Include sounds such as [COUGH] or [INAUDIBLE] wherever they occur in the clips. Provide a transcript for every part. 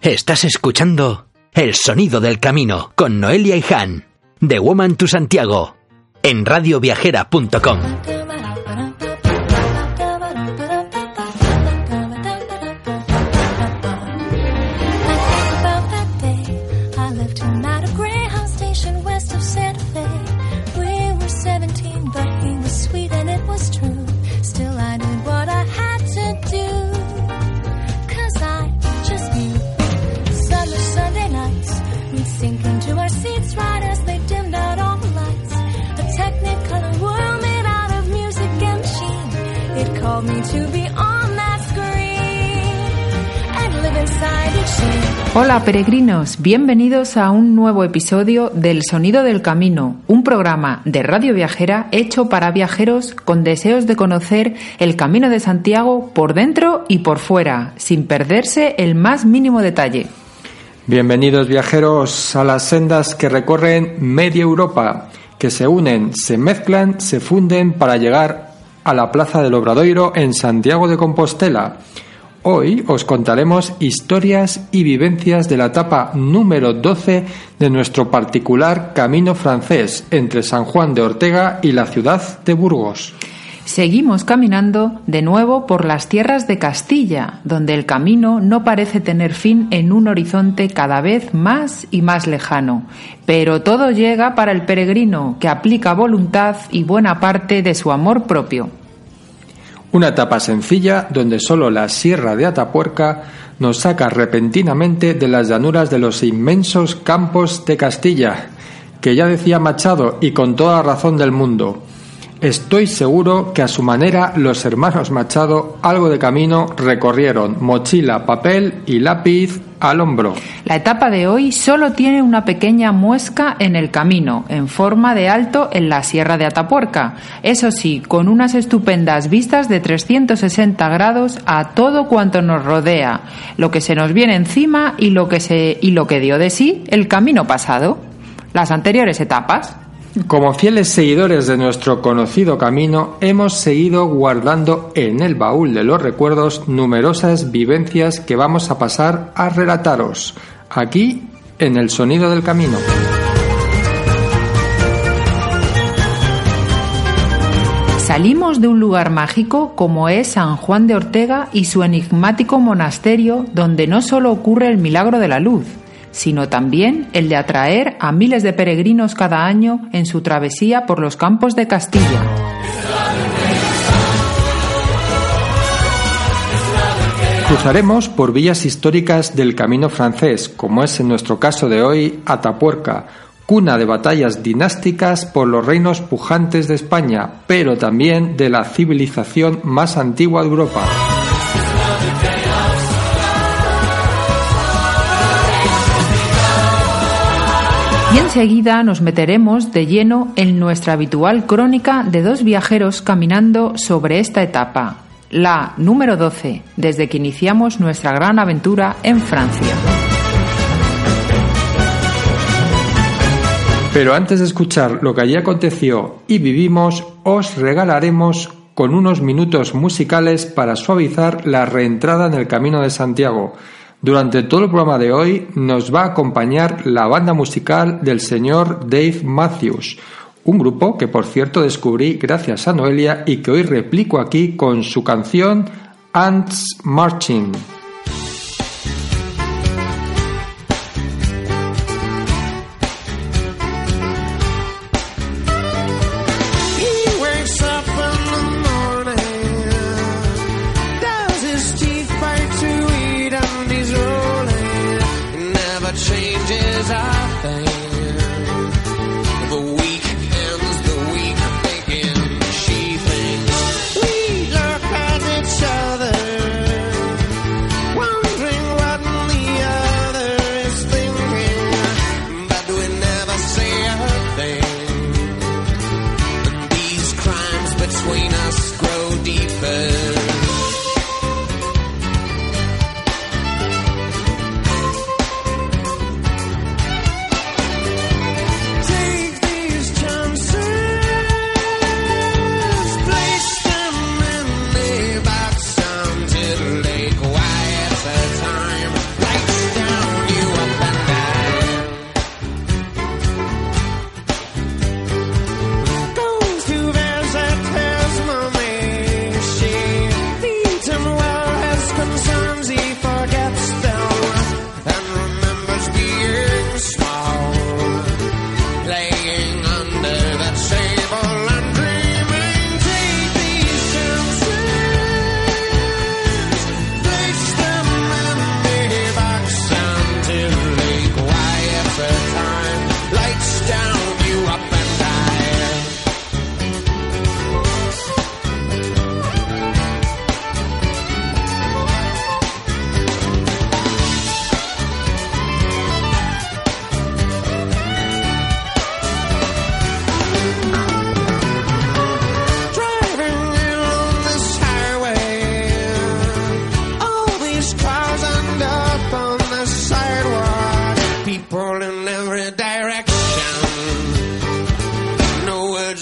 Estás escuchando El Sonido del Camino con Noelia y Han, de Woman to Santiago, en radioviajera.com. Hola peregrinos, bienvenidos a un nuevo episodio del Sonido del Camino, un programa de Radio Viajera hecho para viajeros con deseos de conocer el Camino de Santiago por dentro y por fuera, sin perderse el más mínimo detalle. Bienvenidos viajeros a las sendas que recorren media Europa, que se unen, se mezclan, se funden para llegar a la Plaza del Obradoiro en Santiago de Compostela Hoy os contaremos historias y vivencias de la etapa número 12 de nuestro particular camino francés entre San Juan de Ortega y la ciudad de Burgos. Seguimos caminando de nuevo por las tierras de Castilla, donde el camino no parece tener fin en un horizonte cada vez más y más lejano. Pero todo llega para el peregrino, que aplica voluntad y buena parte de su amor propio. Una etapa sencilla donde solo la Sierra de Atapuerca nos saca repentinamente de las llanuras de los inmensos campos de Castilla, que ya decía Machado y con toda razón del mundo, Estoy seguro que a su manera los hermanos Machado algo de camino recorrieron, mochila, papel y lápiz al hombro. La etapa de hoy solo tiene una pequeña muesca en el camino, en forma de alto en la Sierra de Atapuerca. Eso sí, con unas estupendas vistas de 360 grados a todo cuanto nos rodea, lo que se nos viene encima y lo que se y lo que dio de sí el camino pasado, las anteriores etapas. Como fieles seguidores de nuestro conocido camino, hemos seguido guardando en el baúl de los recuerdos numerosas vivencias que vamos a pasar a relataros, aquí en el sonido del camino. Salimos de un lugar mágico como es San Juan de Ortega y su enigmático monasterio donde no solo ocurre el milagro de la luz, sino también el de atraer a miles de peregrinos cada año en su travesía por los campos de Castilla. Cruzaremos por vías históricas del camino francés, como es en nuestro caso de hoy Atapuerca, cuna de batallas dinásticas por los reinos pujantes de España, pero también de la civilización más antigua de Europa. Y enseguida nos meteremos de lleno en nuestra habitual crónica de dos viajeros caminando sobre esta etapa, la número 12, desde que iniciamos nuestra gran aventura en Francia. Pero antes de escuchar lo que allí aconteció y vivimos, os regalaremos con unos minutos musicales para suavizar la reentrada en el Camino de Santiago durante todo el programa de hoy nos va a acompañar la banda musical del señor Dave Matthews, un grupo que por cierto descubrí gracias a Noelia y que hoy replico aquí con su canción Ants Marching.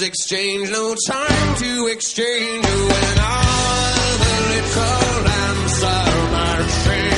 Exchange, no time to exchange when all the little lambs are marching,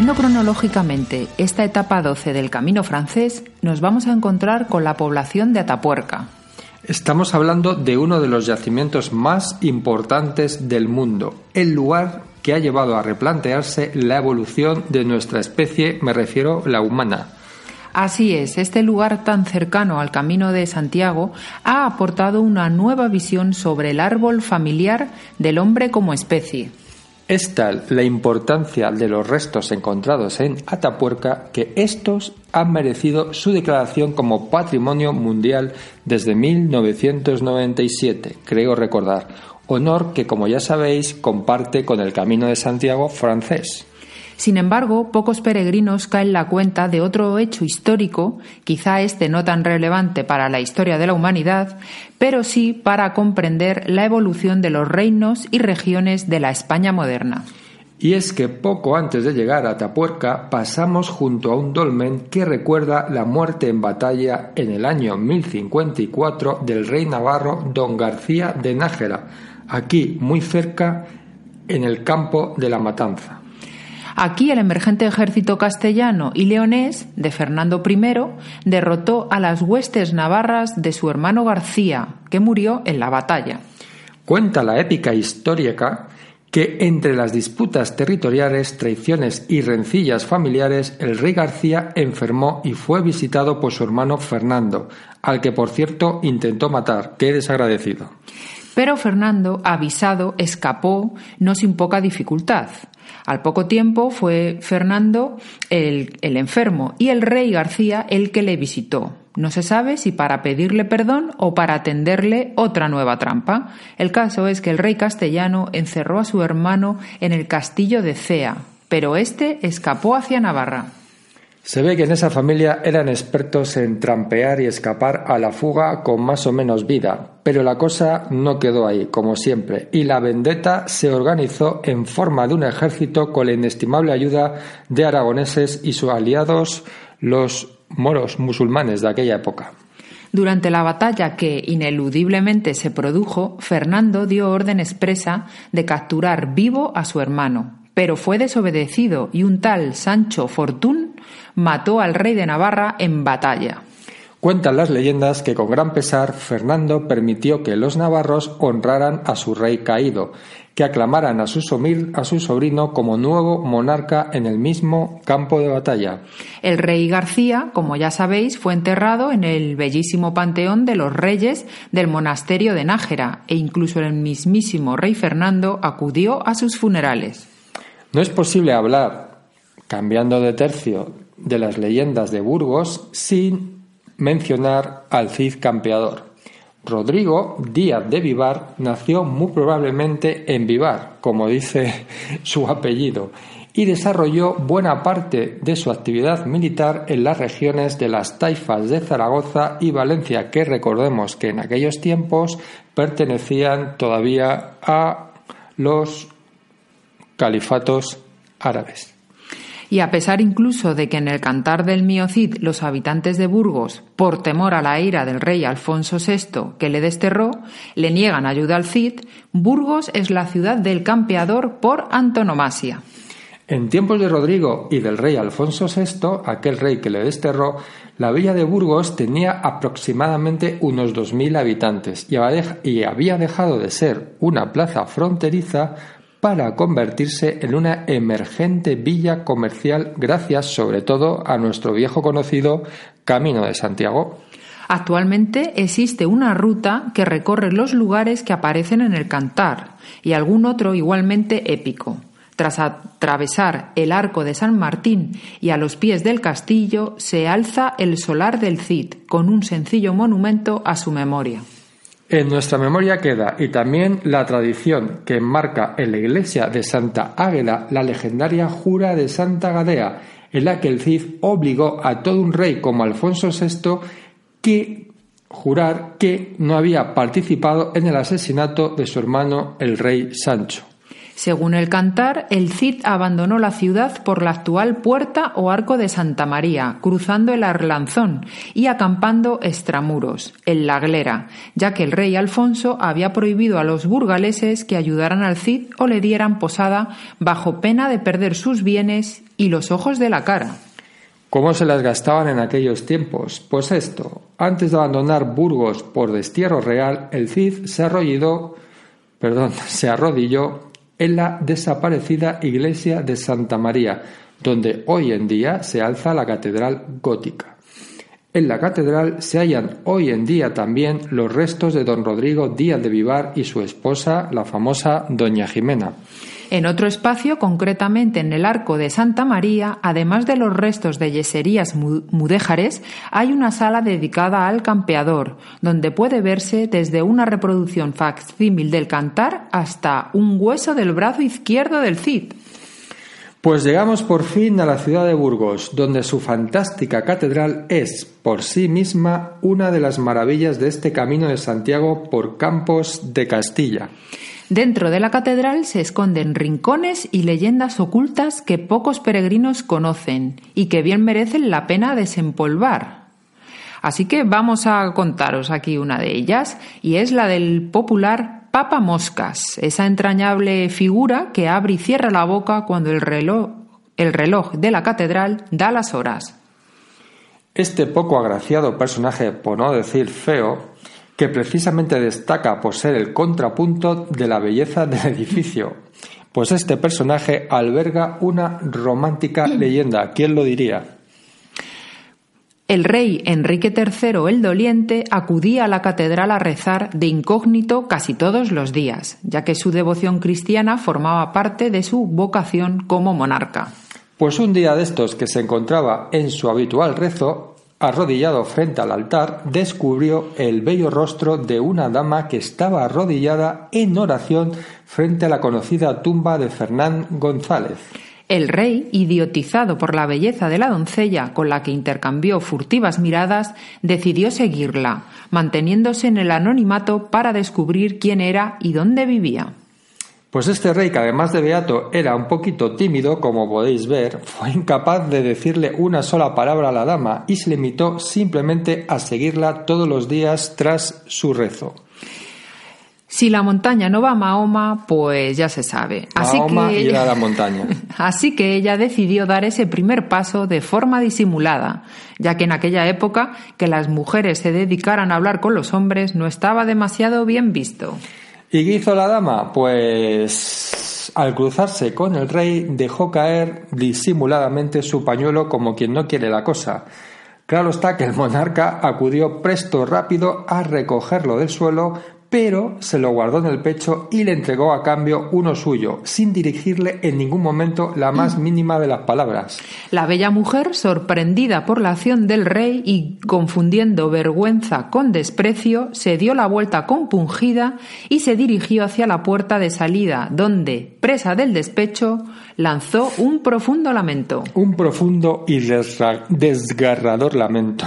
Siguiendo cronológicamente esta etapa 12 del camino francés, nos vamos a encontrar con la población de Atapuerca. Estamos hablando de uno de los yacimientos más importantes del mundo, el lugar que ha llevado a replantearse la evolución de nuestra especie, me refiero la humana. Así es, este lugar tan cercano al Camino de Santiago ha aportado una nueva visión sobre el árbol familiar del hombre como especie. Es tal la importancia de los restos encontrados en Atapuerca que estos han merecido su declaración como Patrimonio Mundial desde 1997, creo recordar, honor que como ya sabéis comparte con el Camino de Santiago francés. Sin embargo, pocos peregrinos caen la cuenta de otro hecho histórico, quizá este no tan relevante para la historia de la humanidad, pero sí para comprender la evolución de los reinos y regiones de la España moderna. Y es que poco antes de llegar a Atapuerca pasamos junto a un dolmen que recuerda la muerte en batalla en el año 1054 del rey navarro don García de Nájera, aquí muy cerca en el campo de la Matanza. Aquí el emergente ejército castellano y leonés de Fernando I derrotó a las huestes navarras de su hermano García, que murió en la batalla. Cuenta la épica histórica que entre las disputas territoriales, traiciones y rencillas familiares, el rey García enfermó y fue visitado por su hermano Fernando, al que por cierto intentó matar. Qué desagradecido. Pero Fernando, avisado, escapó, no sin poca dificultad. Al poco tiempo fue Fernando el, enfermo y el rey García el que le visitó. No se sabe si para pedirle perdón o para tenderle otra nueva trampa. El caso es que el rey castellano encerró a su hermano en el castillo de Cea, pero éste escapó hacia Navarra. Se ve que en esa familia eran expertos en trampear y escapar a la fuga con más o menos vida, pero la cosa no quedó ahí, como siempre, y la vendetta se organizó en forma de un ejército con la inestimable ayuda de aragoneses y sus aliados, los moros musulmanes de aquella época. Durante la batalla que ineludiblemente se produjo, Fernando dio orden expresa de capturar vivo a su hermano, pero fue desobedecido y un tal Sancho Fortún mató al rey de Navarra en batalla. Cuentan las leyendas que con gran pesar Fernando permitió que los navarros honraran a su rey caído, que aclamaran a su, somil, a su sobrino como nuevo monarca en el mismo campo de batalla. El rey García, como ya sabéis, fue enterrado en el bellísimo panteón de los reyes del monasterio de Nájera e incluso el mismísimo rey Fernando acudió a sus funerales. No es posible hablar, cambiando de tercio, de las leyendas de Burgos sin mencionar al Cid campeador. Rodrigo Díaz de Vivar nació muy probablemente en Vivar, como dice [LAUGHS] su apellido, y desarrolló buena parte de su actividad militar en las regiones de las taifas de Zaragoza y Valencia, que recordemos que en aquellos tiempos pertenecían todavía a los califatos árabes. Y a pesar incluso de que en el cantar del mío Cid los habitantes de Burgos, por temor a la ira del rey Alfonso VI que le desterró, le niegan ayuda al Cid, Burgos es la ciudad del campeador por antonomasia. En tiempos de Rodrigo y del rey Alfonso VI, aquel rey que le desterró, la villa de Burgos tenía aproximadamente unos 2.000 habitantes y había dejado de ser una plaza fronteriza para convertirse en una emergente villa comercial gracias sobre todo a nuestro viejo conocido Camino de Santiago. Actualmente existe una ruta que recorre los lugares que aparecen en el cantar y algún otro igualmente épico. Tras atravesar el arco de San Martín y a los pies del castillo se alza el solar del Cid, con un sencillo monumento a su memoria. En nuestra memoria queda y también la tradición que enmarca en la iglesia de Santa Águeda la legendaria jura de Santa Gadea, en la que el Cid obligó a todo un rey como Alfonso VI que jurar que no había participado en el asesinato de su hermano el rey Sancho. Según el cantar, el Cid abandonó la ciudad por la actual puerta o arco de Santa María, cruzando el Arlanzón y acampando extramuros, en la Glera, ya que el rey Alfonso había prohibido a los burgaleses que ayudaran al Cid o le dieran posada bajo pena de perder sus bienes y los ojos de la cara. ¿Cómo se las gastaban en aquellos tiempos? Pues esto, antes de abandonar Burgos por destierro real, el Cid se arrodilló, perdón, [LAUGHS] se arrodilló en la desaparecida iglesia de Santa María, donde hoy en día se alza la catedral gótica. En la catedral se hallan hoy en día también los restos de don Rodrigo Díaz de Vivar y su esposa, la famosa doña Jimena. En otro espacio, concretamente en el Arco de Santa María, además de los restos de yeserías mudéjares, hay una sala dedicada al campeador, donde puede verse desde una reproducción facsímil del cantar hasta un hueso del brazo izquierdo del Cid. Pues llegamos por fin a la ciudad de Burgos, donde su fantástica catedral es, por sí misma, una de las maravillas de este camino de Santiago por Campos de Castilla. Dentro de la catedral se esconden rincones y leyendas ocultas que pocos peregrinos conocen y que bien merecen la pena desempolvar. Así que vamos a contaros aquí una de ellas, y es la del popular Papa Moscas, esa entrañable figura que abre y cierra la boca cuando el reloj, el reloj de la catedral da las horas. Este poco agraciado personaje, por no decir feo, que precisamente destaca por ser el contrapunto de la belleza del edificio, pues este personaje alberga una romántica leyenda. ¿Quién lo diría? El rey Enrique III el Doliente acudía a la catedral a rezar de incógnito casi todos los días, ya que su devoción cristiana formaba parte de su vocación como monarca. Pues un día de estos que se encontraba en su habitual rezo, arrodillado frente al altar, descubrió el bello rostro de una dama que estaba arrodillada en oración frente a la conocida tumba de Fernán González. El rey, idiotizado por la belleza de la doncella con la que intercambió furtivas miradas, decidió seguirla, manteniéndose en el anonimato para descubrir quién era y dónde vivía. Pues este rey, que además de beato era un poquito tímido, como podéis ver, fue incapaz de decirle una sola palabra a la dama y se limitó simplemente a seguirla todos los días tras su rezo. Si la montaña no va a Mahoma, pues ya se sabe. Así Mahoma que ella... la [LAUGHS] montaña. Así que ella decidió dar ese primer paso de forma disimulada, ya que en aquella época que las mujeres se dedicaran a hablar con los hombres no estaba demasiado bien visto. ¿Y qué hizo la dama? Pues al cruzarse con el rey dejó caer disimuladamente su pañuelo como quien no quiere la cosa. Claro está que el monarca acudió presto rápido a recogerlo del suelo, pero se lo guardó en el pecho y le entregó a cambio uno suyo, sin dirigirle en ningún momento la más [CLEARS THROAT] mínima de las palabras. La bella mujer, sorprendida por la acción del rey y confundiendo vergüenza con desprecio, se dio la vuelta compungida y se dirigió hacia la puerta de salida, donde, presa del despecho, lanzó un profundo lamento. Un profundo y desgarrador lamento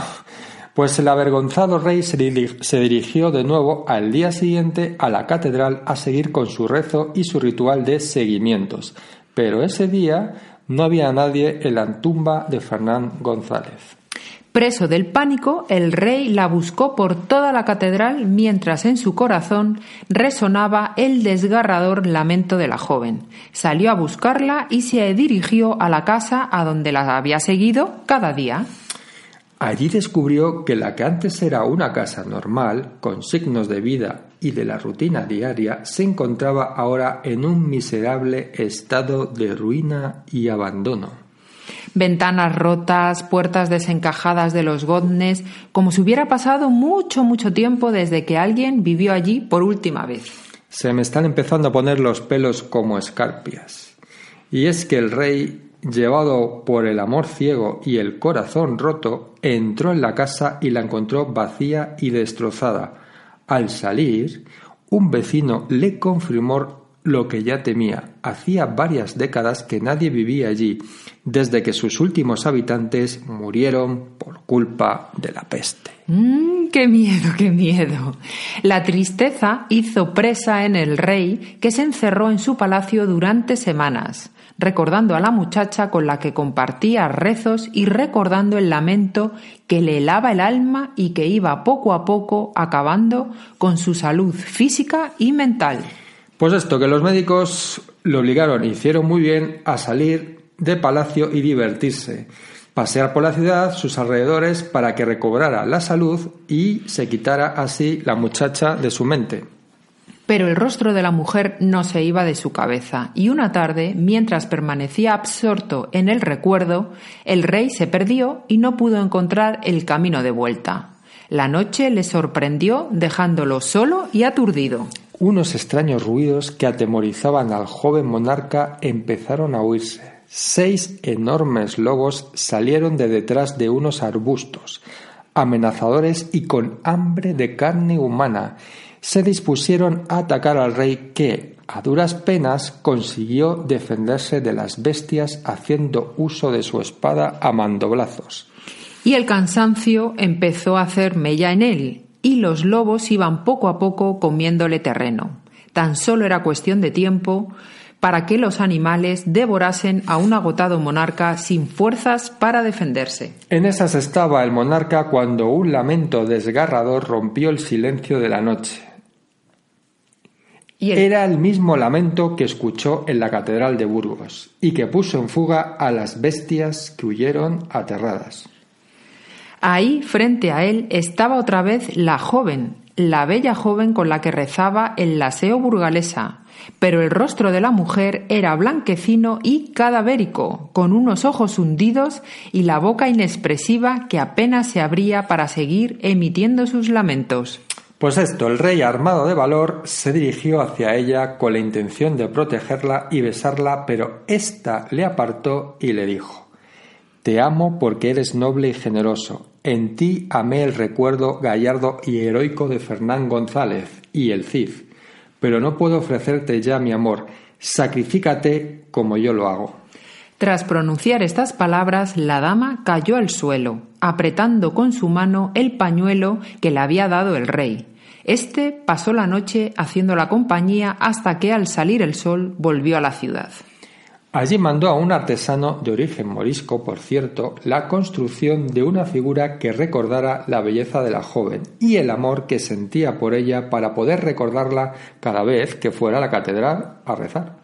pues el avergonzado rey se dirigió de nuevo al día siguiente a la catedral a seguir con su rezo y su ritual de seguimientos. Pero ese día No había nadie en la tumba de Fernán González. Preso del pánico, el rey la buscó por toda la catedral mientras en su corazón resonaba el desgarrador lamento de la joven. Salió a buscarla y se dirigió a la casa a donde la había seguido cada día. Allí descubrió que la que antes era una casa normal, con signos de vida y de la rutina diaria, se encontraba ahora en un miserable estado de ruina y abandono ventanas rotas, puertas desencajadas de los godnes, como si hubiera pasado mucho, mucho tiempo desde que alguien vivió allí por última vez. Se me están empezando a poner los pelos como escarpias. Y es que el rey, llevado por el amor ciego y el corazón roto, entró en la casa y la encontró vacía y destrozada. Al salir, un vecino le confirmó lo que ya temía. Hacía varias décadas que nadie vivía allí, desde que sus últimos habitantes murieron por culpa de la peste. Mm, ¡Qué miedo, qué miedo! La tristeza hizo presa en el rey, que se encerró en su palacio durante semanas, recordando a la muchacha con la que compartía rezos y recordando el lamento que le helaba el alma y que iba poco a poco acabando con su salud física y mental. Pues esto, que los médicos lo obligaron, hicieron muy bien a salir de palacio y divertirse, pasear por la ciudad, sus alrededores, para que recobrara la salud y se quitara así la muchacha de su mente. Pero el rostro de la mujer no se iba de su cabeza, y una tarde, mientras permanecía absorto en el recuerdo, el rey se perdió y no pudo encontrar el camino de vuelta. La noche le sorprendió dejándolo solo y aturdido. Unos extraños ruidos que atemorizaban al joven monarca empezaron a oírse. Seis enormes lobos salieron de detrás de unos arbustos, amenazadores y con hambre de carne humana. Se dispusieron a atacar al rey que, a duras penas, consiguió defenderse de las bestias haciendo uso de su espada a mandoblazos. Y el cansancio empezó a hacer mella en él, y los lobos iban poco a poco comiéndole terreno. Tan solo era cuestión de tiempo para que los animales devorasen a un agotado monarca sin fuerzas para defenderse. En esas estaba el monarca cuando un lamento desgarrador rompió el silencio de la noche. Y el- Era el mismo lamento que escuchó en la Catedral de Burgos y que puso en fuga a las bestias que huyeron aterradas. Ahí, frente a él, estaba otra vez la joven, la bella joven con la que rezaba el laseo burgalesa, pero el rostro de la mujer era blanquecino y cadavérico, con unos ojos hundidos y la boca inexpresiva que apenas se abría para seguir emitiendo sus lamentos. Pues esto, el rey armado de valor se dirigió hacia ella con la intención de protegerla y besarla, pero ésta le apartó y le dijo Te amo porque eres noble y generoso. En ti amé el recuerdo gallardo y heroico de Fernán González y el Cid, pero no puedo ofrecerte ya mi amor. Sacrifícate como yo lo hago. Tras pronunciar estas palabras, la dama cayó al suelo, apretando con su mano el pañuelo que le había dado el rey. Este pasó la noche haciendo la compañía hasta que al salir el sol volvió a la ciudad. Allí mandó a un artesano de origen morisco, por cierto, la construcción de una figura que recordara la belleza de la joven y el amor que sentía por ella para poder recordarla cada vez que fuera a la catedral a rezar.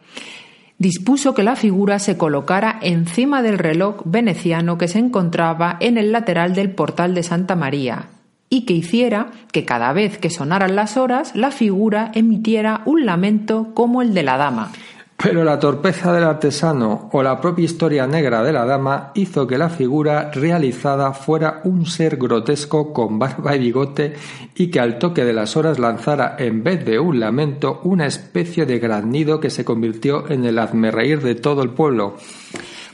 Dispuso que la figura se colocara encima del reloj veneciano que se encontraba en el lateral del portal de Santa María y que hiciera que cada vez que sonaran las horas la figura emitiera un lamento como el de la dama. Pero la torpeza del artesano o la propia historia negra de la dama hizo que la figura realizada fuera un ser grotesco con barba y bigote y que al toque de las horas lanzara en vez de un lamento una especie de graznido que se convirtió en el hazmerreír de todo el pueblo.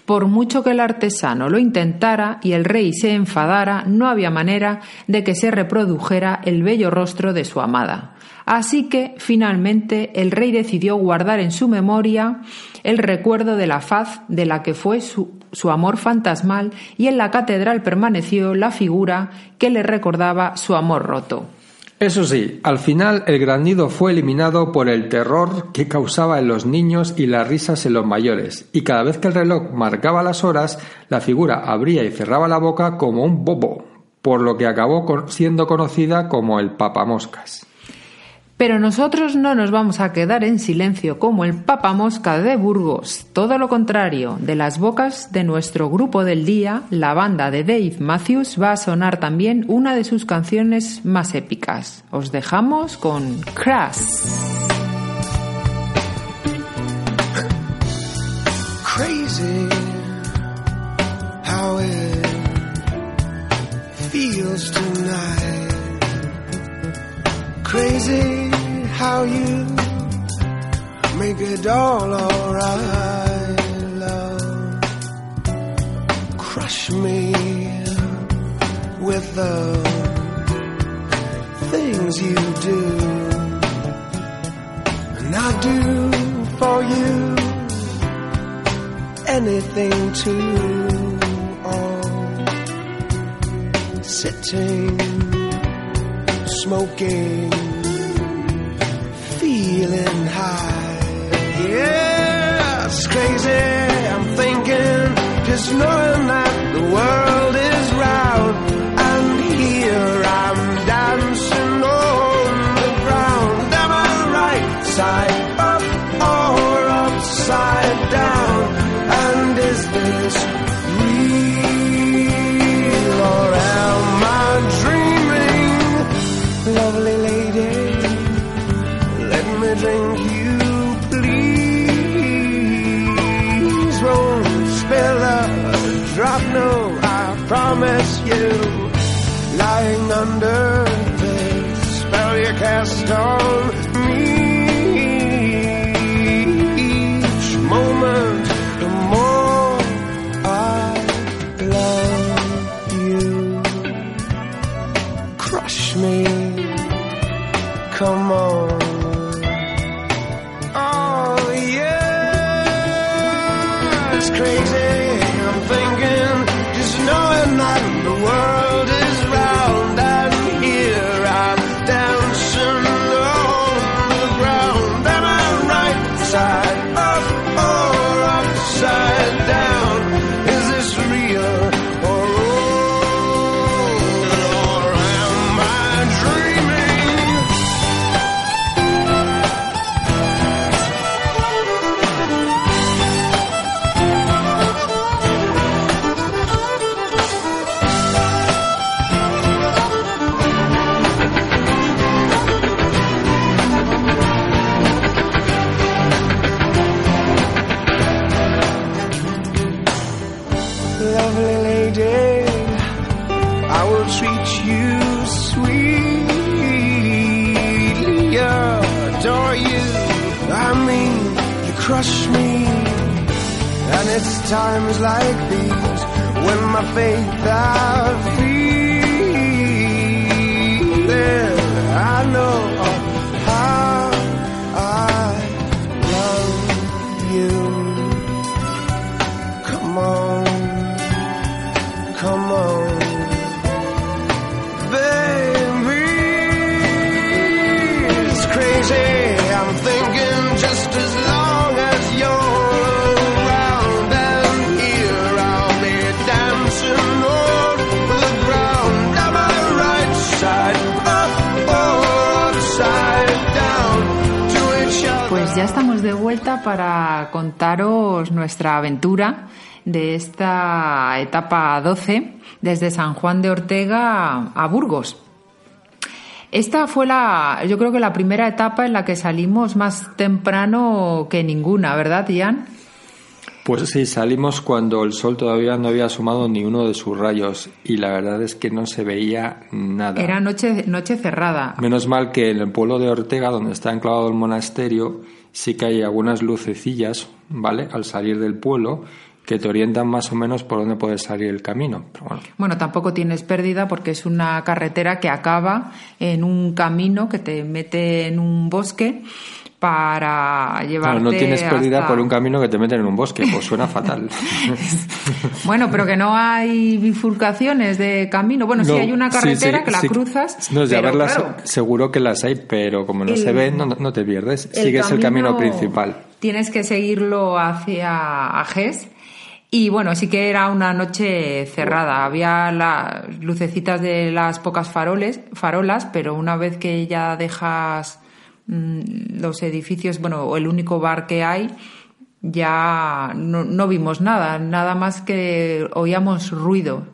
Por mucho que el artesano lo intentara y el rey se enfadara, no había manera de que se reprodujera el bello rostro de su amada. Así que, finalmente, el rey decidió guardar en su memoria el recuerdo de la faz de la que fue su, su amor fantasmal y en la catedral permaneció la figura que le recordaba su amor roto. Eso sí, al final el granido fue eliminado por el terror que causaba en los niños y las risas en los mayores, y cada vez que el reloj marcaba las horas, la figura abría y cerraba la boca como un bobo, por lo que acabó siendo conocida como el papamoscas. Pero nosotros no nos vamos a quedar en silencio como el papamosca de Burgos. Todo lo contrario, de las bocas de nuestro grupo del día, la banda de Dave Matthews va a sonar también una de sus canciones más épicas. Os dejamos con Crash. crazy how it feels tonight. Crazy how you make it all alright, love. Crush me with the things you do, and I do for you anything to all sitting smoking feeling high. Yeah it's crazy. I'm thinking just knowing that the world you. Lying under the spell you cast on times like these when my faith I para contaros nuestra aventura de esta etapa 12 desde San Juan de Ortega a Burgos. Esta fue la, yo creo que la primera etapa en la que salimos más temprano que ninguna, ¿verdad, Ian? Pues sí, salimos cuando el sol todavía no había asomado ni uno de sus rayos y la verdad es que no se veía nada. Era noche, noche cerrada. Menos mal que en el pueblo de Ortega, donde está enclavado el monasterio, sí que hay algunas lucecillas, ¿vale? Al salir del pueblo, que te orientan más o menos por dónde puede salir el camino. Pero bueno, Bueno, tampoco tienes pérdida porque es una carretera que acaba en un camino que te mete en un bosque para llevarte Claro, no tienes pérdida hasta- por un camino que te meten en un bosque, pues suena fatal. [LAUGHS] Bueno, pero que no hay bifurcaciones de camino. Bueno, sí No, hay una sí, carretera sí, que la sí. cruzas. No, de haberlas, claro, seguro que las hay, pero como no El- se ven, no, no te pierdes. el Sigues el camino principal. Tienes que seguirlo hacia Ajes. Y bueno, sí que era una noche cerrada. Había las lucecitas de las pocas faroles, farolas, pero una vez que ya dejas los edificios, bueno, el único bar que hay, ya no, no vimos nada, nada más que oíamos ruido.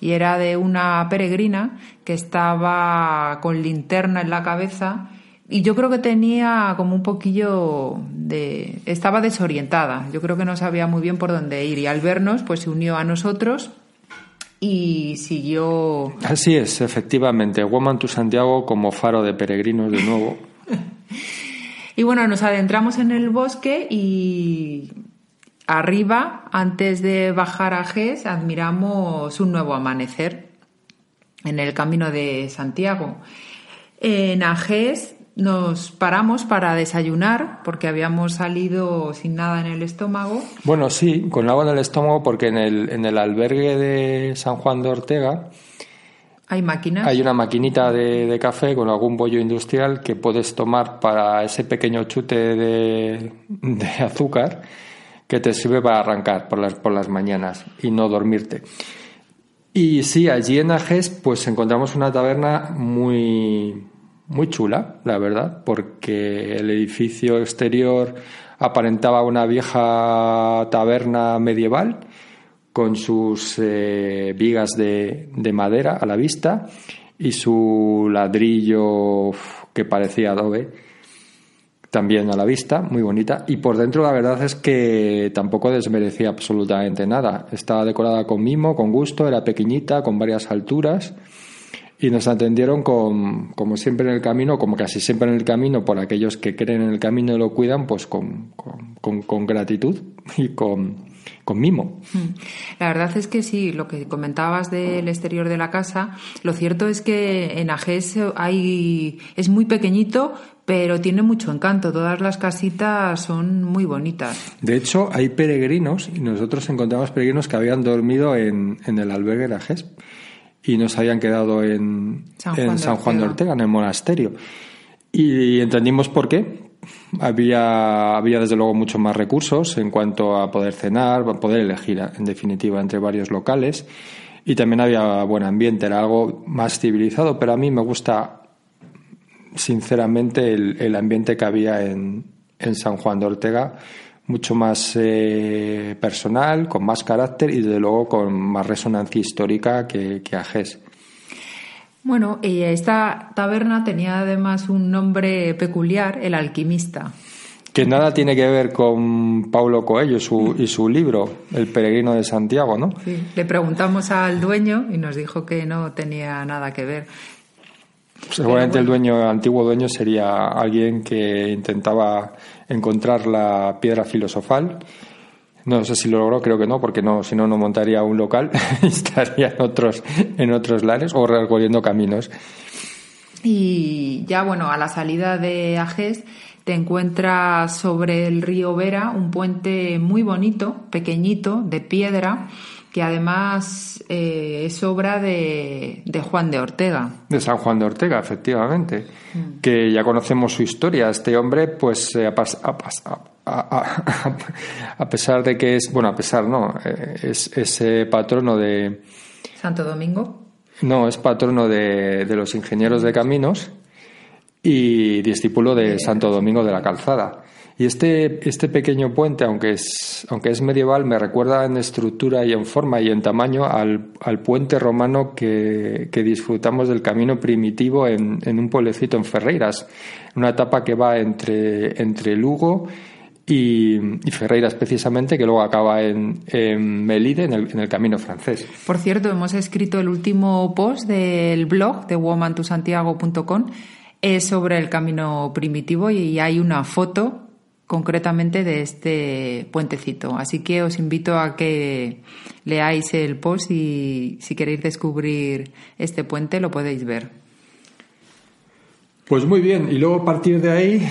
Y era de una peregrina que estaba con linterna en la cabeza y yo creo que tenía como un poquillo de... estaba desorientada, yo creo que no sabía muy bien por dónde ir y al vernos pues se unió a nosotros y siguió Así es, efectivamente. Woman to Santiago como faro de peregrinos de nuevo. Y bueno, nos adentramos en el bosque y arriba, antes de bajar a Ges, admiramos un nuevo amanecer en el camino de Santiago. En Ages nos paramos para desayunar porque habíamos salido sin nada en el estómago. Bueno, sí, con agua en el estómago porque en el, en el albergue de San Juan de Ortega Hay hay una maquinita de, de café con algún bollo industrial que puedes tomar para ese pequeño chute de, de azúcar que te sirve para arrancar por las, por las mañanas y no dormirte. Y sí, allí en Ajes pues encontramos una taberna muy, muy chula, la verdad, porque el edificio exterior aparentaba una vieja taberna medieval con sus eh, vigas de, de madera a la vista y su ladrillo que parecía adobe también a la vista, muy bonita. Y por dentro la verdad es que tampoco desmerecía absolutamente nada. Estaba decorada con mimo, con gusto, era pequeñita, con varias alturas. Y nos atendieron con, como siempre en el camino, como casi siempre en el camino, por aquellos que creen en el camino y lo cuidan, pues con, con- con gratitud y con, con mimo. Mm. La verdad es que sí, lo que comentabas del exterior de la casa, lo cierto es que en Ajes hay, es muy pequeñito, pero tiene mucho encanto. Todas las casitas son muy bonitas. De hecho, hay peregrinos, y nosotros encontramos peregrinos que habían dormido en, en el albergue de Ajes y nos habían quedado en San Juan de San Juan de Ortega. Ortega, en el monasterio. Y entendimos por qué. Había, había desde luego mucho más recursos en cuanto a poder cenar, poder elegir, en definitiva, entre varios locales. Y también había buen ambiente, era algo más civilizado, pero a mí me gusta sinceramente el, el ambiente que había en, en San Juan de Ortega, mucho más eh, personal, con más carácter y desde luego con más resonancia histórica que, que Ajes. Bueno, y esta taberna tenía además un nombre peculiar, el alquimista. Que nada tiene que ver con Paulo Coelho su, y su libro, El peregrino de Santiago, ¿no? Sí. Le preguntamos al dueño y nos dijo que no tenía nada que ver. Seguramente el dueño, el antiguo dueño sería alguien que intentaba encontrar la piedra filosofal. No sé si lo logró, creo que no, porque no, si no, no montaría un local [LAUGHS] y estaría en otros, en otros lares o recorriendo caminos. Y ya, bueno, a la salida de Ajes te encuentras sobre el río Vera un puente muy bonito, pequeñito, de piedra, que además eh, es obra de, de Juan de Ortega. De San Juan de Ortega, efectivamente. Que ya conocemos su historia. Este hombre, pues, eh, a, pas- a pas- a- a- [LAUGHS] a pesar de que es, bueno, a pesar no, eh, es, es eh, patrono de, Santo Domingo. no, es patrono de, de los ingenieros de caminos y discípulo de Santo Domingo de la Calzada. Y este, este pequeño puente, aunque es, aunque es medieval, me recuerda en estructura y en forma y en tamaño al, al puente romano que, que disfrutamos del camino primitivo en, en un pueblecito en Ferreiras, una etapa que va entre, entre Lugo y, y Ferreiras precisamente, que luego acaba en, en Melide, en el, en el camino francés. Por cierto, hemos escrito el último post del blog de womantosantiago.com es sobre el camino primitivo y hay una foto concretamente de este puentecito. Así que os invito a que leáis el post y si queréis descubrir este puente lo podéis ver. Pues muy bien, y luego a partir de ahí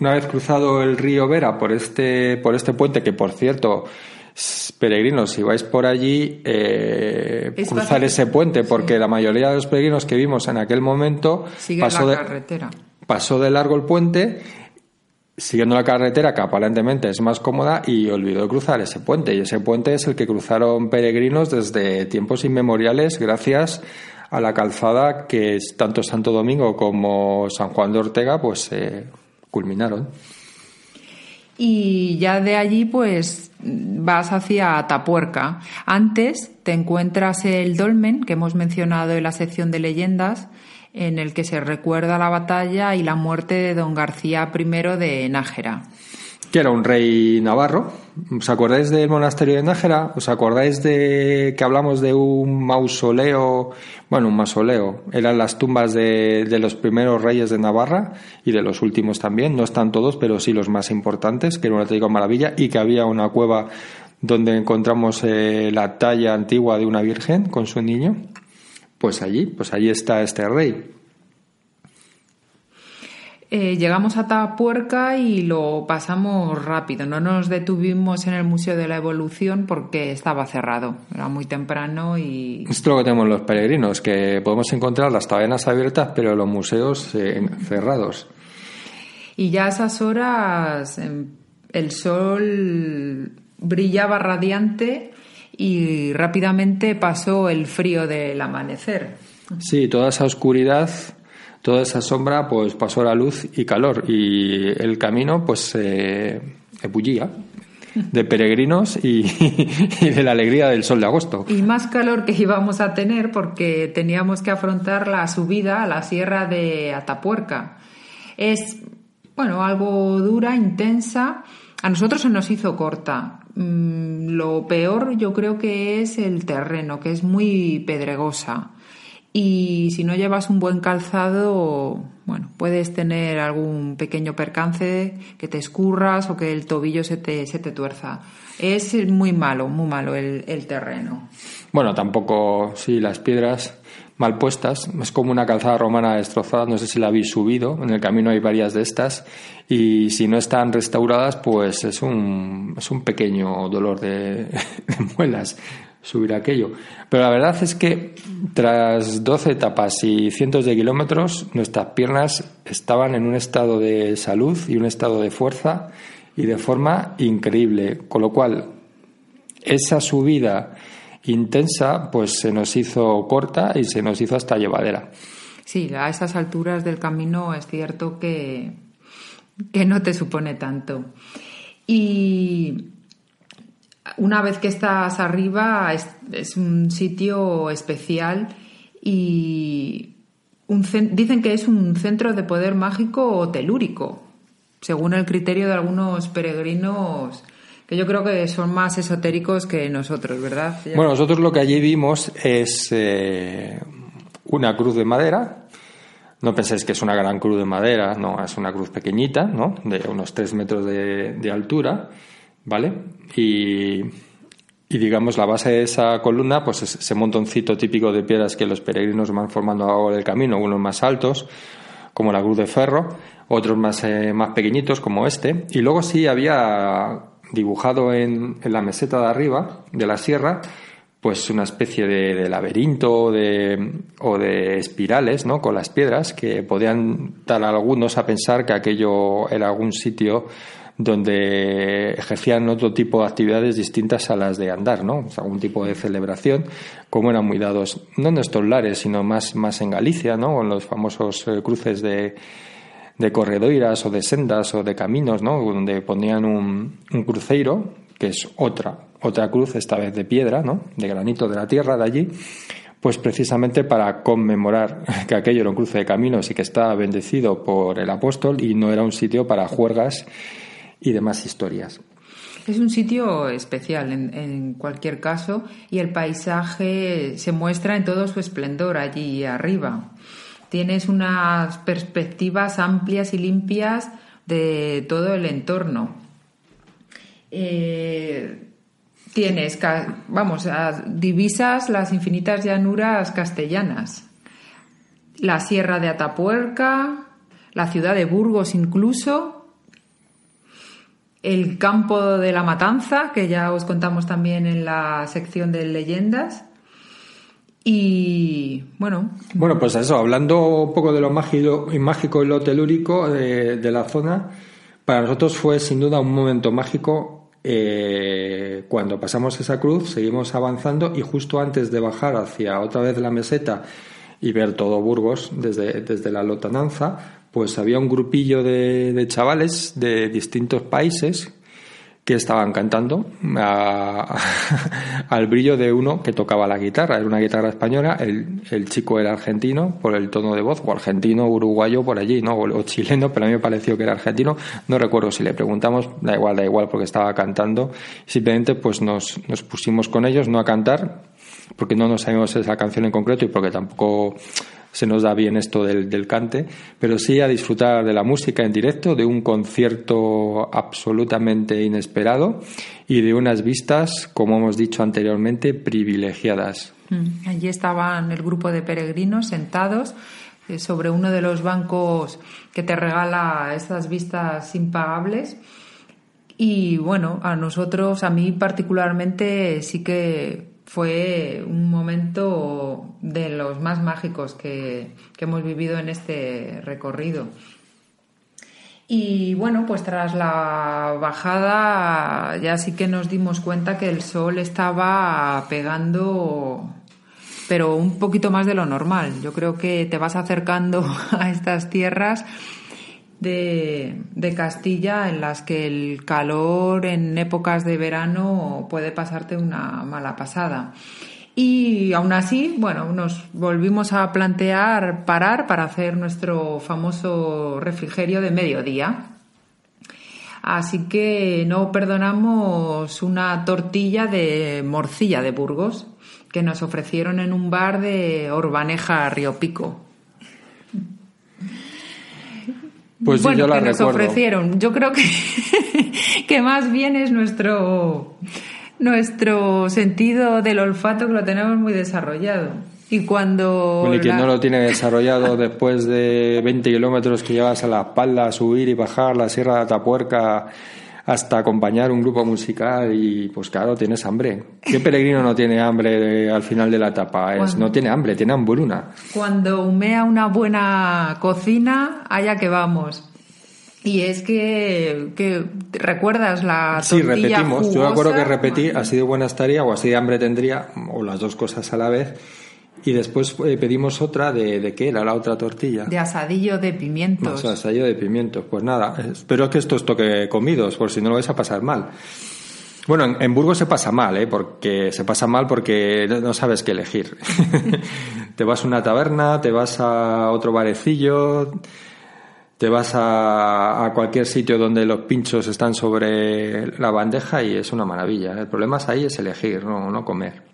una vez cruzado el río Vera por este, por este puente, que por cierto, peregrinos, si vais por allí, eh, Es cruzar fácil. ese puente, porque la mayoría de los peregrinos que vimos en aquel momento Sigue pasó la de, carretera. pasó de largo el puente siguiendo la carretera que aparentemente es más cómoda y olvidó de cruzar ese puente y ese puente es el que cruzaron peregrinos desde tiempos inmemoriales gracias a la calzada que es tanto Santo Domingo como San Juan de Ortega pues eh, culminaron. Y ya de allí, pues vas hacia Atapuerca. Antes te encuentras el dolmen que hemos mencionado en la sección de leyendas, en el que se recuerda la batalla y la muerte de don García I de Nájera. Que era un rey navarro. ¿Os acordáis del monasterio de Nájera? ¿Os acordáis de que hablamos de un mausoleo? Bueno, un mausoleo. Eran las tumbas de, los primeros reyes de Navarra y de los últimos también. No están todos, pero sí los más importantes, que era una auténtica maravilla y que había una cueva donde encontramos eh, la talla antigua de una virgen con su niño. Pues allí, pues allí está este rey. Eh, llegamos a Atapuerca y lo pasamos rápido. No nos detuvimos en el Museo de la Evolución porque estaba cerrado. Era muy temprano y Esto es lo que tenemos los peregrinos, que podemos encontrar las tabernas abiertas, pero los museos eh, cerrados. Y ya a esas horas em, el sol brillaba radiante y rápidamente pasó el frío del amanecer. Sí, toda esa oscuridad, toda esa sombra, pues pasó la luz y calor y el camino, pues eh, ebullía de peregrinos y, [LAUGHS] y de la alegría del sol de agosto. Y más calor que íbamos a tener porque teníamos que afrontar la subida a la sierra de Atapuerca. Es, bueno, algo dura, intensa. A nosotros se nos hizo corta. Mm, Lo peor yo creo que es el terreno, que es muy pedregosa. Y si no llevas un buen calzado, bueno, puedes tener algún pequeño percance, que te escurras o que el tobillo se te, se te tuerza. Es muy malo, muy malo el, el terreno. Bueno, tampoco, sí, las piedras mal puestas, es como una calzada romana destrozada, no sé si la habéis subido, en el camino hay varias de estas, y si no están restauradas, pues es un, es un pequeño dolor de, [LAUGHS] de muelas subir aquello. Pero la verdad es que tras 12 etapas y cientos de kilómetros, nuestras piernas estaban en un estado de salud y un estado de fuerza y de forma increíble, con lo cual esa subida intensa pues se nos hizo corta y se nos hizo hasta llevadera. Sí, a esas alturas del camino es cierto que, que no te supone tanto. Y una vez que estás arriba es, un sitio especial y un cen- dicen que es un centro de poder mágico o telúrico, según el criterio de algunos peregrinos que yo creo que son más esotéricos que nosotros, ¿verdad? Bueno, nosotros lo que allí vimos es eh, una cruz de madera. No penséis que es una gran cruz de madera, no, es una cruz pequeñita, ¿no? De unos 3 metros de altura, ¿vale? Y, y digamos, la base de esa columna, pues es ese montoncito típico de piedras que los peregrinos van formando ahora el camino, unos más altos, como la cruz de ferro, otros más, eh, más pequeñitos, como este. Y luego sí había dibujado en, en la meseta de arriba de la sierra, pues una especie de, de laberinto o de, o de espirales, ¿no? Con las piedras que podían dar a algunos a pensar que aquello era algún sitio donde ejercían otro tipo de actividades distintas a las de andar, ¿no? O sea, algún tipo de celebración, como eran muy dados, no en estos lares, sino más, más en Galicia, ¿no? Con los famosos eh, cruces de, de corredoiras o de sendas o de caminos, ¿no? Donde ponían un, un cruceiro, que es otra, otra cruz, esta vez de piedra, ¿no? De granito de la tierra de allí, pues precisamente para conmemorar [LAUGHS] que aquello era un cruce de caminos y que estaba bendecido por el apóstol y no era un sitio para juergas y demás historias. Es un sitio especial en, cualquier caso y el paisaje se muestra en todo su esplendor allí arriba. Tienes unas perspectivas amplias y limpias de todo el entorno. Eh, tienes, vamos, divisas las infinitas llanuras castellanas, la sierra de Atapuerca, la ciudad de Burgos incluso, el campo de la matanza, que ya os contamos también en la sección de leyendas. Y bueno, Bueno, pues eso, hablando un poco de lo mágico, y mágico y lo telúrico de, de la zona, para nosotros fue sin duda un momento mágico eh, cuando pasamos esa cruz, seguimos avanzando y justo antes de bajar hacia otra vez la meseta y ver todo Burgos desde, desde la lotananza, pues había un grupillo de, de chavales de distintos países que estaban cantando [LAUGHS] al brillo de uno que tocaba la guitarra. Era una guitarra española, el, el chico era argentino por el tono de voz, o argentino, uruguayo por allí, ¿no? O, o chileno, pero a mí me pareció que era argentino. No recuerdo si le preguntamos, da igual, da igual, porque estaba cantando. Simplemente pues nos, nos pusimos con ellos, no a cantar, porque no nos sabíamos esa canción en concreto y porque tampoco se nos da bien esto del, del cante, pero sí a disfrutar de la música en directo, de un concierto absolutamente inesperado y de unas vistas, como hemos dicho anteriormente, privilegiadas. Mm, Allí estaban el grupo de peregrinos sentados eh, sobre uno de los bancos que te regala estas vistas impagables. Y bueno, a nosotros, a mí particularmente, sí que fue un momento de los más mágicos que, que hemos vivido en este recorrido. Y bueno, pues tras la bajada ya sí que nos dimos cuenta que el sol estaba pegando, pero un poquito más de lo normal. Yo creo que te vas acercando [LAUGHS] a estas tierras de, Castilla en las que el calor en épocas de verano puede pasarte una mala pasada. Y aún así, bueno, nos volvimos a plantear parar para hacer nuestro famoso refrigerio de mediodía. Así que no perdonamos una tortilla de morcilla de Burgos que nos ofrecieron en un bar de Orbaneja Río Pico. Pues bueno, yo la que nos ofrecieron. Yo creo que, [LAUGHS] que más bien es nuestro, nuestro sentido del olfato que lo tenemos muy desarrollado. Y cuando... Bueno, y quien la- no lo tiene [LAUGHS] desarrollado después de 20 kilómetros que llevas a la espalda, subir y bajar la Sierra de Atapuerca hasta acompañar un grupo musical y pues claro, tienes hambre. ¿Qué peregrino no tiene hambre de- al final de la etapa? Es, no tiene hambre, tiene hambruna. Cuando humea una buena cocina, allá que vamos. Y es que, que ¿recuerdas la Sí, tortilla repetimos. Yo me acuerdo que jugosa? repetí, así de buena estaría o así de hambre tendría, o las dos cosas a la vez. Y después eh, pedimos otra de, de qué era la otra tortilla. De asadillo de pimientos. Más asallo de pimientos. Pues nada, espero que esto os toque comidos, por si no lo vais a pasar mal. Bueno, en, en Burgos se pasa mal, ¿eh? Porque se pasa mal porque no, no sabes qué elegir. [LAUGHS] te vas a una taberna, te vas a otro barecillo, te vas a, a cualquier sitio donde los pinchos están sobre la bandeja y es una maravilla. El problema es ahí es elegir, no, no comer.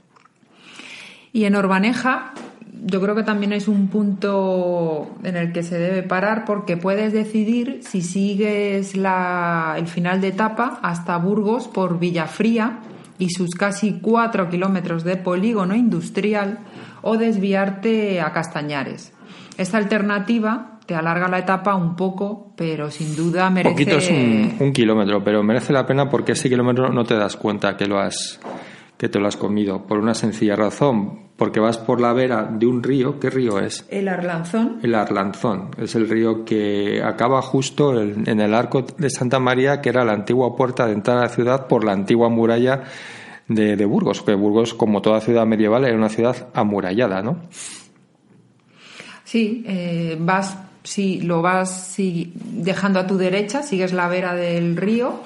Y en Orbaneja, yo creo que también es un punto en el que se debe parar porque puedes decidir si sigues la, el final de etapa hasta Burgos por Villafría y sus casi cuatro kilómetros de polígono industrial o desviarte a Castañares. Esta alternativa te alarga la etapa un poco, pero sin duda merece... Poquito es un, un kilómetro, pero merece la pena porque ese kilómetro no te das cuenta que lo has que te lo has comido por una sencilla razón, porque vas por la vera de un río, ¿qué río es? El Arlanzón. El Arlanzón, es el río que acaba justo en, en el arco de Santa María, que era la antigua puerta de entrada a la ciudad por la antigua muralla de, de Burgos, que Burgos, como toda ciudad medieval, era una ciudad amurallada, ¿no? Sí, eh, vas, sí, lo vas sí, dejando a tu derecha, sigues la vera del río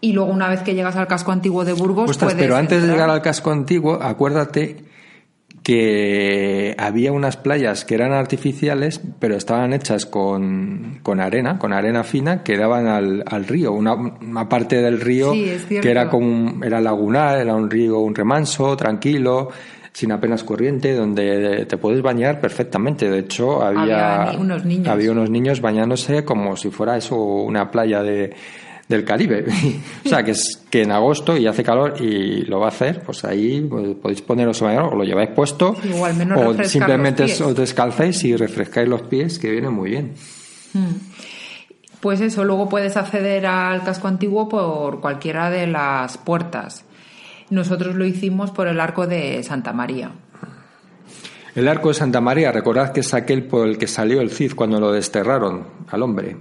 y luego una vez que llegas al casco antiguo de Burgos Ostras, puedes pero antes de llegar al casco antiguo, acuérdate que había unas playas que eran artificiales, pero estaban hechas con, con arena, con arena fina, que daban al, al río, una, una parte del río Sí, que era como un- era lagunar, era un río, un remanso, tranquilo, sin apenas corriente, donde te puedes bañar perfectamente. De hecho, había, Había unos niños. había unos niños bañándose como si fuera eso una playa de, del Caribe. [LAUGHS] o sea, que es que en agosto y hace calor y lo va a hacer, pues ahí pues, podéis poneros o lo lleváis puesto Sí, o al menos o refrescar simplemente os descalzáis y refrescáis los pies, que viene muy bien. Pues eso, luego puedes acceder al casco antiguo por cualquiera de las puertas. Nosotros lo hicimos por el arco de Santa María. El arco de Santa María, recordad que es aquel por el que salió el Cid cuando lo desterraron al hombre.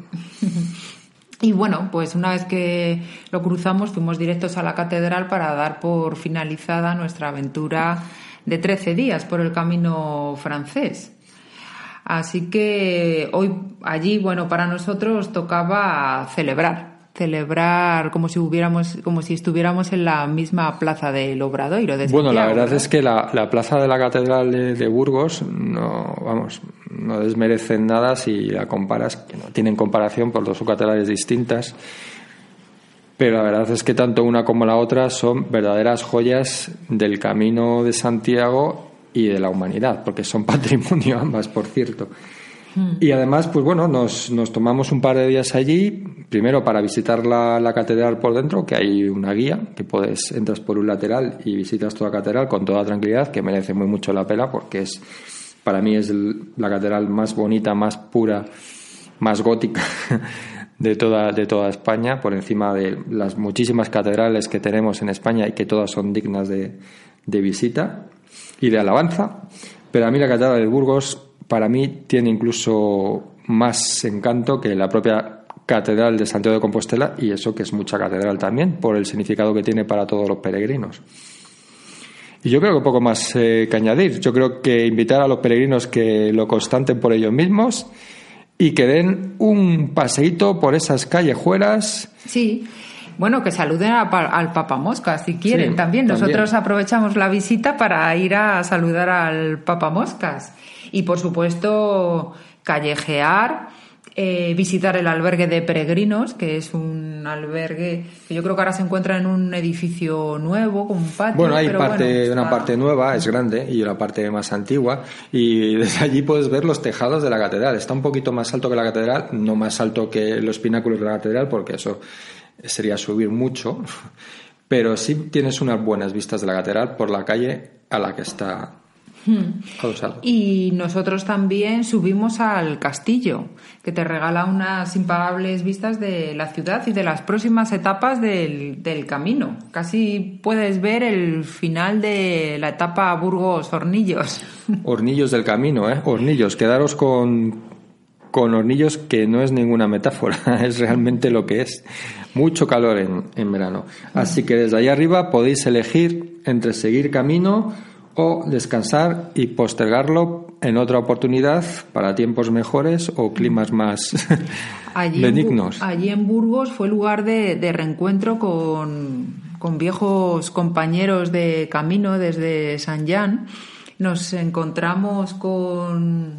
Y bueno, pues una vez que lo cruzamos fuimos directos a la catedral para dar por finalizada nuestra aventura de 13 días por el camino francés. Así que hoy allí, bueno, para nosotros tocaba celebrar, celebrar como si hubiéramos, como si estuviéramos en la misma plaza del Obradoiro. De Bueno, la verdad ¿no? es que la, la plaza de la catedral de, de Burgos no, vamos, no desmerecen nada si la comparas, que no tienen comparación por dos catedrales distintas. Pero la verdad es que tanto una como la otra son verdaderas joyas del camino de Santiago y de la humanidad, porque son [LAUGHS] patrimonio ambas, por cierto. Y además, pues bueno, nos, nos tomamos un par de días allí, primero para visitar la, la catedral por dentro, que hay una guía, que puedes, entras por un lateral y visitas toda la catedral con toda tranquilidad, que merece muy mucho la pena, porque es, para mí es la catedral más bonita, más pura, más gótica [LAUGHS] de toda, de toda España, por encima de las muchísimas catedrales que tenemos en España y que todas son dignas de, de visita y de alabanza. Pero a mí la catedral de Burgos, para mí, tiene incluso más encanto que la propia catedral de Santiago de Compostela y eso que es mucha catedral también, por el significado que tiene para todos los peregrinos. Y yo creo que poco más eh, que añadir. Yo creo que invitar a los peregrinos que lo constanten por ellos mismos y que den un paseíto por esas callejuelas. Sí. Bueno, que saluden a al Papa Mosca si quieren Sí, también. también. Nosotros aprovechamos la visita para ir a saludar al Papa Moscas. Y por supuesto, callejear, eh, visitar el albergue de peregrinos, que es un albergue que yo creo que ahora se encuentra en un edificio nuevo, con un patio. Bueno, hay pero parte, bueno, una parte nueva, es grande, y una parte más antigua, y [LAUGHS] desde allí puedes ver los tejados de la catedral. Está un poquito más alto que la catedral, no más alto que los pináculos de la catedral, porque eso sería subir mucho, [LAUGHS] pero sí tienes unas buenas vistas de la catedral por la calle a la que está adosado. Y nosotros también subimos al castillo, que te regala unas impagables vistas de la ciudad y de las próximas etapas del, del camino. Casi puedes ver el final de la etapa Burgos-Hornillos. [LAUGHS] Hornillos del camino, ¿eh? Hornillos, quedaros con, con hornillos que no es ninguna metáfora, [LAUGHS] es realmente lo que es. Mucho calor en, en verano. Así que desde allá arriba podéis elegir entre seguir camino o descansar y postergarlo en otra oportunidad para tiempos mejores o climas más [LAUGHS] Allí en Bu- benignos. allí en Burgos fue lugar de, de reencuentro con, con viejos compañeros de camino desde San Jan. Nos encontramos con,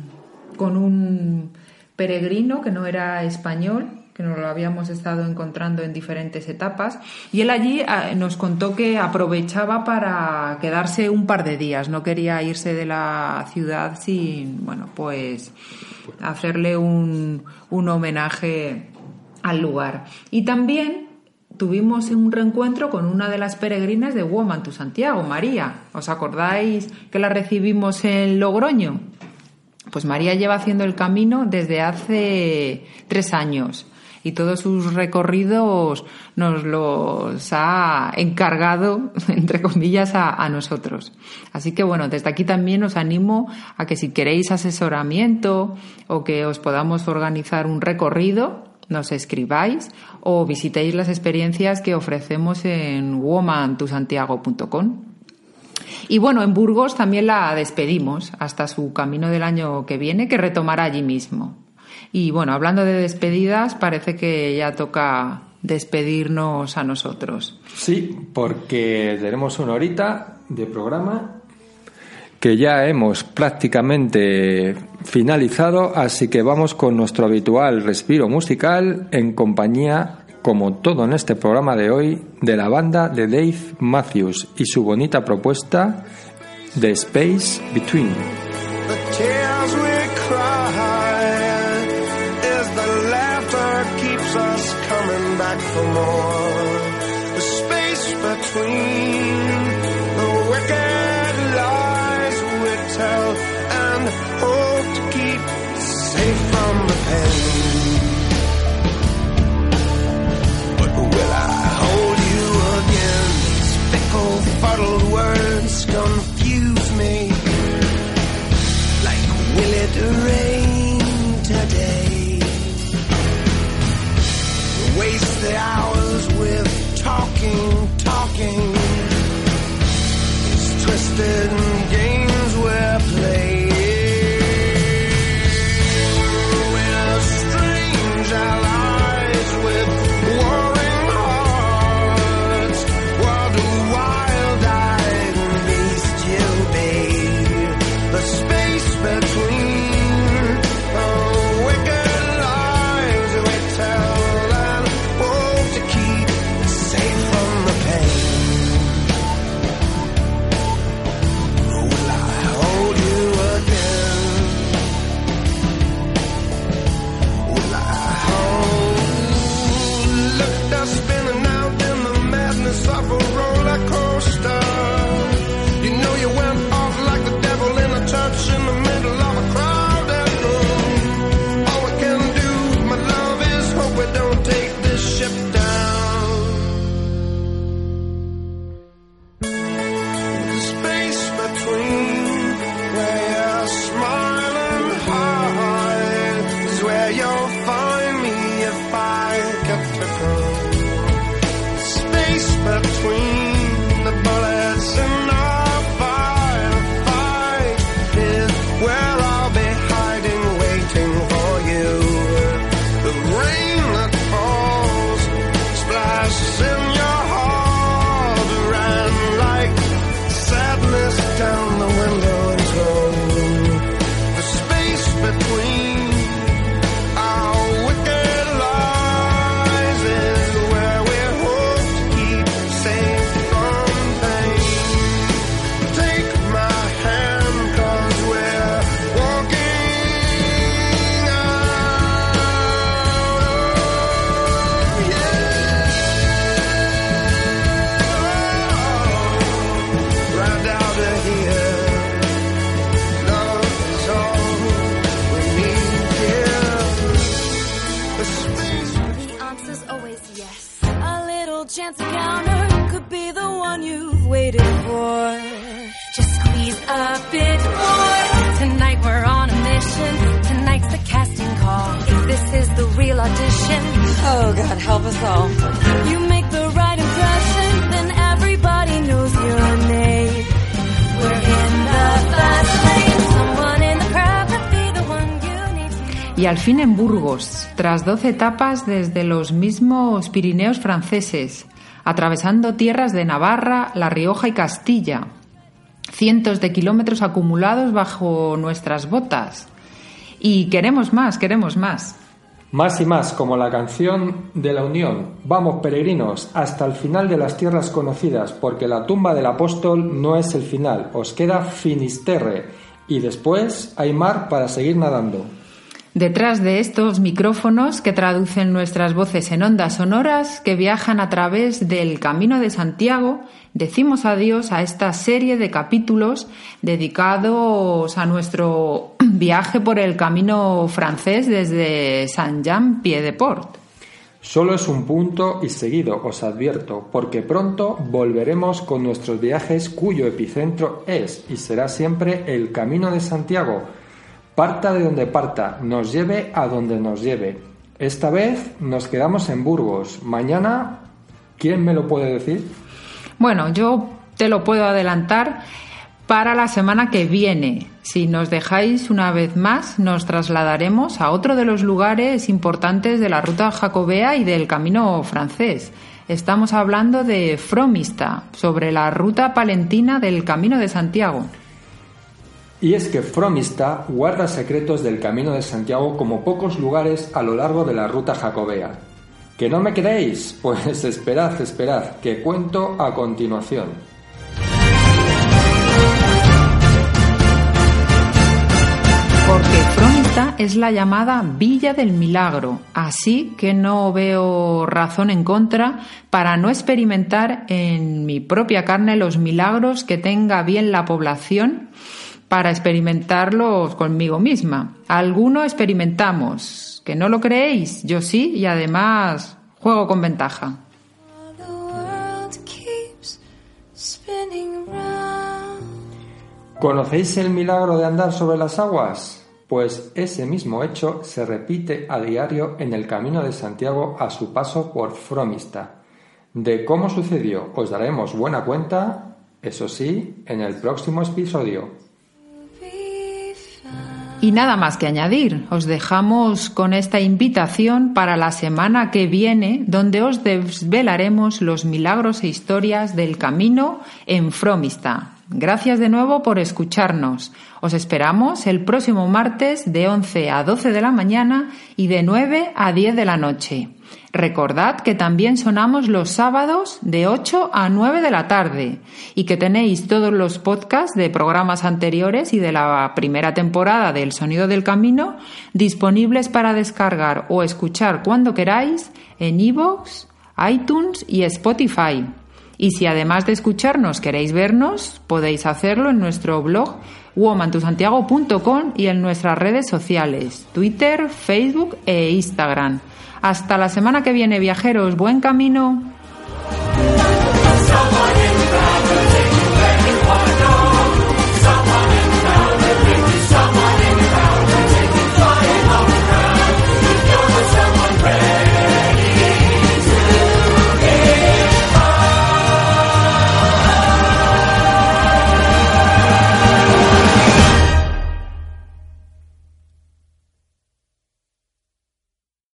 con un peregrino que no era español, que nos lo habíamos estado encontrando en diferentes etapas, y él allí ah, nos contó que aprovechaba para quedarse un par de días, no quería irse de la ciudad sin, bueno, pues hacerle un, un homenaje al lugar. Y también tuvimos un reencuentro con una de las peregrinas de Woman to Santiago, María. ¿Os acordáis que la recibimos en Logroño? Pues María lleva haciendo el camino desde hace tres años y todos sus recorridos nos los ha encargado, [LAUGHS] entre comillas, a, nosotros. Así que bueno, desde aquí también os animo a que si queréis asesoramiento o que os podamos organizar un recorrido, nos escribáis o visitéis las experiencias que ofrecemos en womantusantiago.com. Y bueno, en Burgos también la despedimos hasta su camino del año que viene, que retomará allí mismo. Y bueno, hablando de despedidas, parece que ya toca despedirnos a nosotros. Sí, porque tenemos una horita de programa que ya hemos prácticamente finalizado, así que vamos con nuestro habitual respiro musical en compañía, como todo en este programa de hoy, de la banda de Dave Matthews y su bonita propuesta The Space Between. The more. Oh, Y al fin en Burgos, tras 12 etapas desde los mismos Pirineos franceses, atravesando tierras de Navarra, La Rioja y Castilla. Cientos de kilómetros acumulados bajo nuestras botas. Y queremos más, queremos más. Más y más, como la canción de la Unión. Vamos, peregrinos, hasta el final de las tierras conocidas, porque la tumba del apóstol no es el final, os queda Finisterre, y después hay mar para seguir nadando. Detrás de estos micrófonos que traducen nuestras voces en ondas sonoras que viajan a través del Camino de Santiago, decimos adiós a esta serie de capítulos dedicados a nuestro [CLEARS THROAT] viaje por el camino francés desde Saint-Jean-Pied-de-Port. Solo es un punto y seguido, os advierto, porque pronto volveremos con nuestros viajes cuyo epicentro es y será siempre el Camino de Santiago. Parta de donde parta, nos lleve a donde nos lleve. Esta vez nos quedamos en Burgos. Mañana, ¿quién me lo puede decir? Bueno, yo te lo puedo adelantar para la semana que viene. Si nos dejáis una vez más, nos trasladaremos a otro de los lugares importantes de la ruta jacobea y del camino francés. Estamos hablando de Fromista, sobre la ruta palentina del Camino de Santiago. Y es que Fromista guarda secretos del Camino de Santiago como pocos lugares a lo largo de la ruta jacobea. ¿Que no me creéis? [LAUGHS] Pues esperad, esperad, que cuento a continuación. Porque Fromista es la llamada Villa del Milagro, así que no veo razón en contra para no experimentar en mi propia carne los milagros que tenga bien la población para experimentarlos conmigo misma. Alguno experimentamos, que no lo creéis, yo sí, y además juego con ventaja. ¿Conocéis el milagro de andar sobre las aguas? Pues ese mismo hecho se repite a diario en el Camino de Santiago a su paso por Fromista. De cómo sucedió os daremos buena cuenta, eso sí, en el próximo episodio. Y nada más que añadir, os dejamos con esta invitación para la semana que viene, donde os desvelaremos los milagros e historias del camino en Fromista. Gracias de nuevo por escucharnos. Os esperamos el próximo martes de 11 a 12 de la mañana y de 9 a 10 de la noche. Recordad que también sonamos los sábados de 8 a 9 de la tarde y que tenéis todos los podcasts de programas anteriores y de la primera temporada del Sonido del Camino disponibles para descargar o escuchar cuando queráis en iVoox, iTunes y Spotify. Y si además de escucharnos queréis vernos, podéis hacerlo en nuestro blog womantusantiago.com y en nuestras redes sociales, Twitter, Facebook e Instagram. Hasta la semana que viene, viajeros, buen camino.